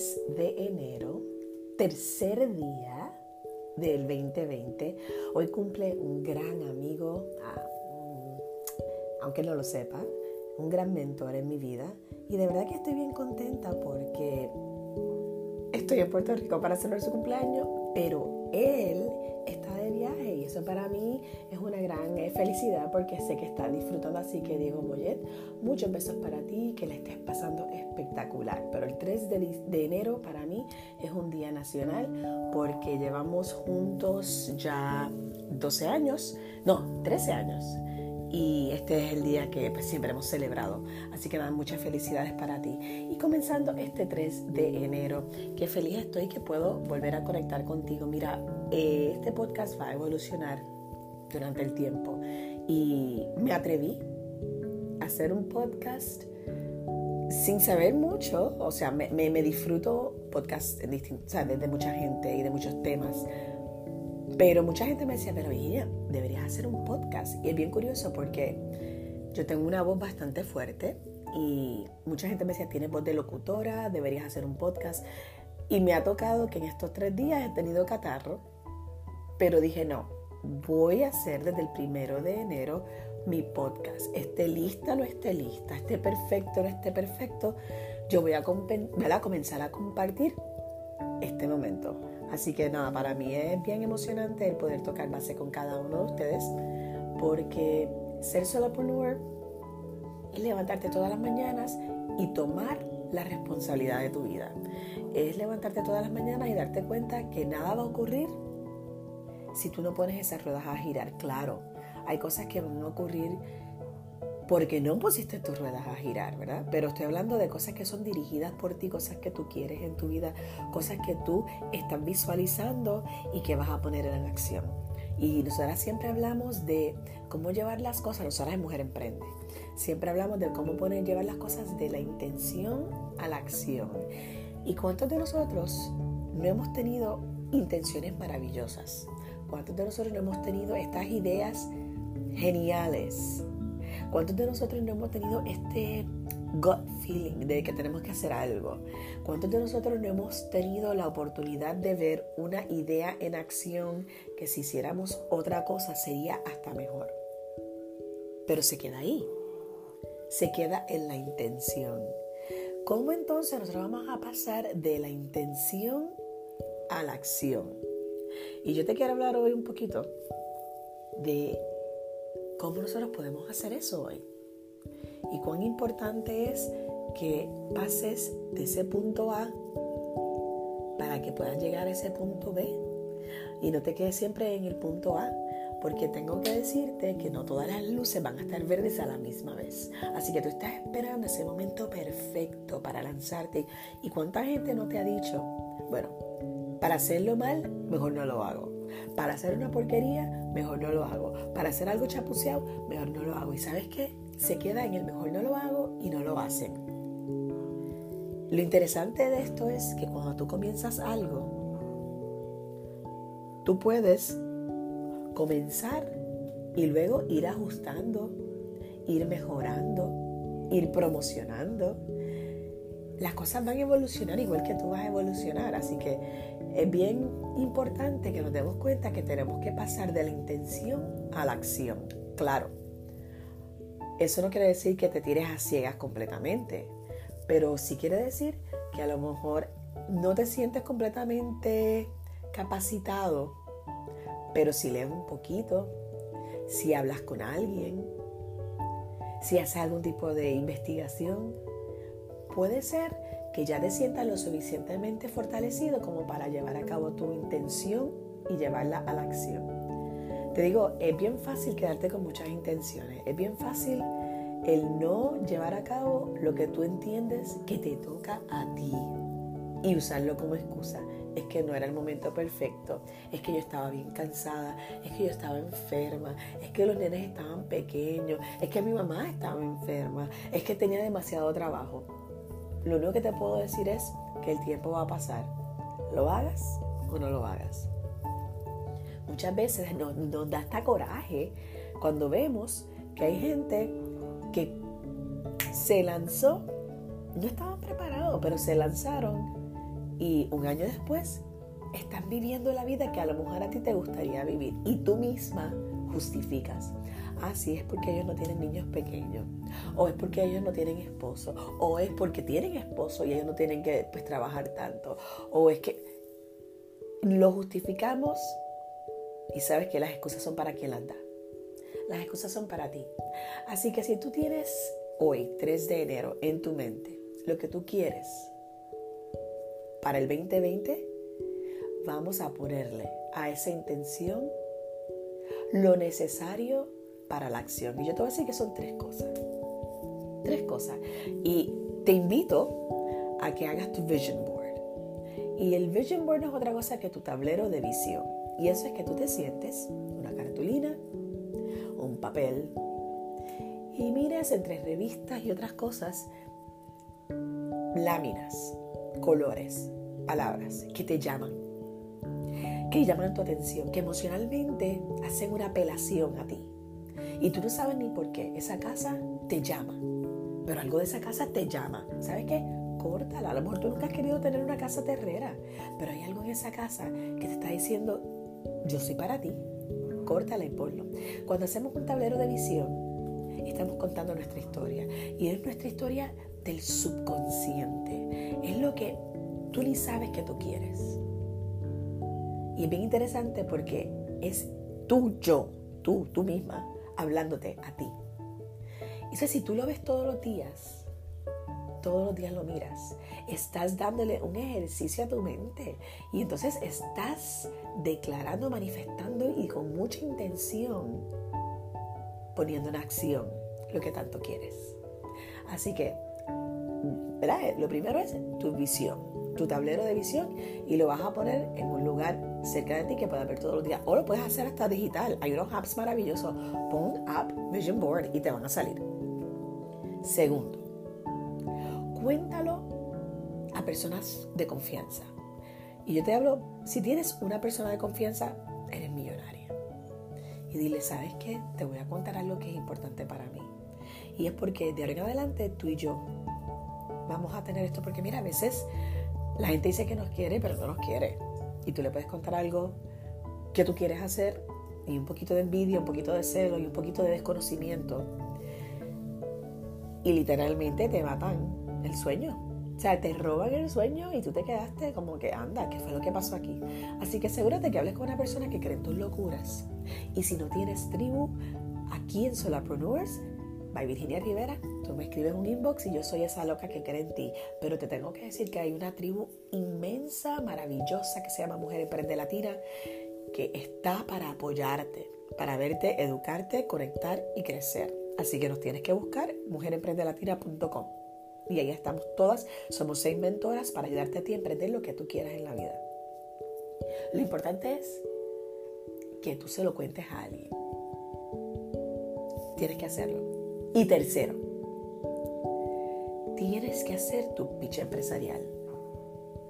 3 de enero, tercer día del 2020. Hoy cumple un gran amigo, ah, aunque no lo sepa, un gran mentor en mi vida. Y de verdad que estoy bien contenta porque estoy en Puerto Rico para celebrar su cumpleaños, pero él está eso para mí es una gran eh, felicidad porque sé que está disfrutando. Así que Diego Mollet, muchos besos para ti, que le estés pasando espectacular. Pero el 3 de, de enero para mí es un día nacional porque llevamos juntos ya 12 años, no, 13 años y este es el día que pues, siempre hemos celebrado. Así que nada, muchas felicidades para ti. Y comenzando este 3 de enero, qué feliz estoy que puedo volver a conectar contigo. Mira, eh, este podcast va a evolucionar durante el tiempo y me atreví a hacer un podcast sin saber mucho, o sea, me, me, disfruto podcast o sea, de mucha gente y de muchos temas, pero mucha gente me decía, pero Virginia, deberías hacer un podcast. Y es bien curioso porque yo tengo una voz bastante fuerte y mucha gente me decía, tienes voz de locutora, deberías hacer un podcast. Y me ha tocado que en estos tres días he tenido catarro, pero dije, no, voy a hacer desde el primero de enero mi podcast. Esté lista no esté lista, esté perfecto no esté perfecto, yo voy a comenzar a compartir este momento. Así que nada, para mí es bien emocionante el poder tocar base con cada uno de ustedes, porque ser solopreneur es levantarte todas las mañanas y tomar la responsabilidad de tu vida. Es levantarte todas las mañanas y darte cuenta que nada va a ocurrir si tú no pones esas ruedas a girar. Claro, hay cosas que van a ocurrir porque no pusiste tus ruedas a girar, ¿verdad? Pero estoy hablando de cosas que son dirigidas por ti, cosas que tú quieres en tu vida, cosas que tú estás visualizando y que vas a poner en acción. Y nosotras siempre hablamos de cómo llevar las cosas, nosotras en Mujer Emprende, siempre hablamos de cómo poner, llevar las cosas de la intención a la acción. ¿Y cuántos de nosotros no hemos tenido intenciones maravillosas? ¿Cuántos de nosotros no hemos tenido estas ideas geniales? ¿Cuántos de nosotros no hemos tenido este gut feeling de que tenemos que hacer algo? ¿Cuántos de nosotros no hemos tenido la oportunidad de ver una idea en acción que si hiciéramos otra cosa sería hasta mejor? Pero se queda ahí, se queda en la intención. ¿Cómo entonces nosotros vamos a pasar de la intención a la acción? Y yo te quiero hablar hoy un poquito de ¿Cómo nosotros podemos hacer eso hoy? Y cuán importante es que pases de ese punto A para que puedas llegar a ese punto B. Y no te quedes siempre en el punto A, porque tengo que decirte que no todas las luces van a estar verdes a la misma vez. Así que tú estás esperando ese momento perfecto para lanzarte. ¿Y cuánta gente no te ha dicho, bueno, para hacerlo mal, mejor no lo hago? Para hacer una porquería, mejor no lo hago. Para hacer algo chapuceado, mejor no lo hago. ¿Y sabes qué? Se queda en el mejor no lo hago y no lo hacen. Lo interesante de esto es que cuando tú comienzas algo, tú puedes comenzar y luego ir ajustando, ir mejorando, ir promocionando. Las cosas van a evolucionar igual que tú vas a evolucionar. Así que es bien importante que nos demos cuenta que tenemos que pasar de la intención a la acción. Claro, eso no quiere decir que te tires a ciegas completamente, pero sí quiere decir que a lo mejor no te sientes completamente capacitado, pero si lees un poquito, si hablas con alguien, si haces algún tipo de investigación, puede ser que ya te sientas lo suficientemente fortalecido como para llevar a cabo tu intención y llevarla a la acción. Te digo, es bien fácil quedarte con muchas intenciones, es bien fácil el no llevar a cabo lo que tú entiendes que te toca a ti y usarlo como excusa. Es que no era el momento perfecto, es que yo estaba bien cansada, es que yo estaba enferma, es que los nenes estaban pequeños, es que mi mamá estaba enferma, es que tenía demasiado trabajo. Lo único que te puedo decir es que el tiempo va a pasar. Lo hagas o no lo hagas. Muchas veces nos, da hasta coraje cuando vemos que hay gente que se lanzó, no estaban preparados, pero se lanzaron Y un año después, estás viviendo la vida que a lo mejor a ti te gustaría vivir. Y tú misma justificas. Ah, sí, es porque ellos no tienen niños pequeños. O es porque ellos no tienen esposo. O es porque tienen esposo y ellos no tienen que pues, trabajar tanto. O es que lo justificamos y sabes que las excusas son para quien las da. Las excusas son para ti. Así que si tú tienes hoy, 3 de enero, en tu mente, lo que tú quieres para el 2020, vamos a ponerle a esa intención lo necesario para la acción. Y yo te voy a decir que son tres cosas. Tres cosas. Y te invito a que hagas tu vision board. Y el vision board no es otra cosa que tu tablero de visión. Y eso es que tú te sientes una cartulina, un papel, y mires entre revistas y otras cosas láminas, colores, palabras que te llaman, que llaman tu atención, que emocionalmente hacen una apelación a ti. Y tú no sabes ni por qué. Esa casa te llama. Pero algo de esa casa te llama. ¿Sabes qué? Córtala. A lo mejor tú nunca has querido tener una casa terrera. Pero hay algo en esa casa que te está diciendo, yo soy para ti. Córtala y ponlo. Cuando hacemos un tablero de visión, estamos contando nuestra historia. Y es nuestra historia del subconsciente. Es lo que tú ni sabes que tú quieres. Y es bien interesante porque es tú, yo, tú, tú misma, hablándote a ti. Y si tú lo ves todos los días, todos los días lo miras, estás dándole un ejercicio a tu mente. Y entonces estás declarando, manifestando y con mucha intención poniendo en acción lo que tanto quieres. Así que, ¿verdad? Lo primero es tu visión, tu tablero de visión y lo vas a poner en un lugar cerca de ti que puedas ver todos los días. O lo puedes hacer hasta digital. Hay unos apps maravillosos. Pon App Vision Board y te van a salir. Segundo, cuéntalo a personas de confianza. Y yo te hablo, si tienes una persona de confianza, eres millonaria. Y dile, ¿sabes qué? Te voy a contar algo que es importante para mí. Y es porque de ahora en adelante tú y yo vamos a tener esto. Porque mira, a veces la gente dice que nos quiere, pero no nos quiere y tú le puedes contar algo que tú quieres hacer y un poquito de envidia, un poquito de celo y un poquito de desconocimiento y literalmente te matan el sueño. O sea, te roban el sueño y tú te quedaste como que anda, ¿qué fue lo que pasó aquí? Así que asegúrate que hables con una persona que cree en tus locuras. Y si no tienes tribu, aquí en Solapreneurs, by Virginia Rivera, tú me escribes un inbox y yo soy esa loca que cree en ti. Pero te tengo que decir que hay una tribu inmensa, maravillosa, que se llama Mujer Emprende Latina, que está para apoyarte, para verte, educarte, conectar y crecer. Así que nos tienes que buscar mujerenprendelatina.com. Y ahí estamos todas. Somos seis mentoras para ayudarte a ti a emprender lo que tú quieras en la vida. Lo importante es que tú se lo cuentes a alguien. Tienes que hacerlo. Y tercero, tienes que hacer tu pitch empresarial,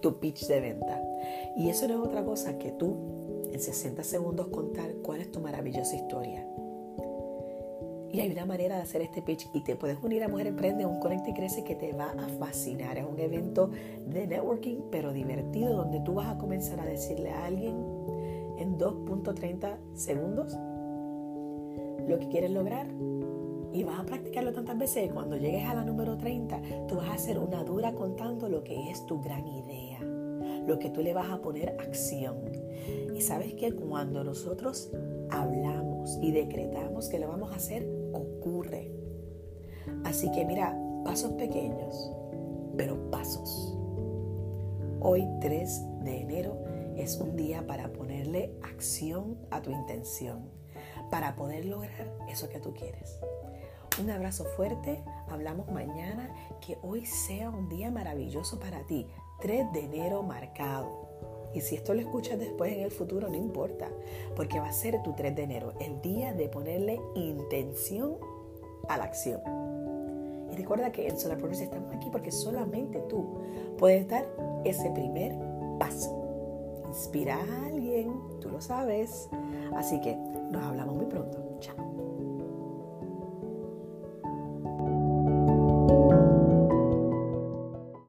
tu pitch de venta. Y eso no es otra cosa que tú, en 60 segundos, contar cuál es tu maravillosa historia. Y hay una manera de hacer este pitch y te puedes unir a Mujer Emprende, un Conecta y Crece que te va a fascinar. Es un evento de networking, pero divertido, donde tú vas a comenzar a decirle a alguien en 2.30 segundos lo que quieres lograr y vas a practicarlo tantas veces que cuando llegues a la número 30, tú vas a hacer una dura contando lo que es tu gran idea, lo que tú le vas a poner acción. Y sabes que cuando nosotros hablamos y decretamos que lo vamos a hacer, ocurre. Así que mira, pasos pequeños, pero pasos. Hoy 3 de enero es un día para ponerle acción a tu intención, para poder lograr eso que tú quieres. Un abrazo fuerte, hablamos mañana, que hoy sea un día maravilloso para ti, 3 de enero marcado. Y si esto lo escuchas después en el futuro, no importa, porque va a ser tu 3 de enero, el día de ponerle intención a la acción. Y recuerda que en Solar estamos aquí porque solamente tú puedes dar ese primer paso. Inspira a alguien, tú lo sabes. Así que nos hablamos muy pronto.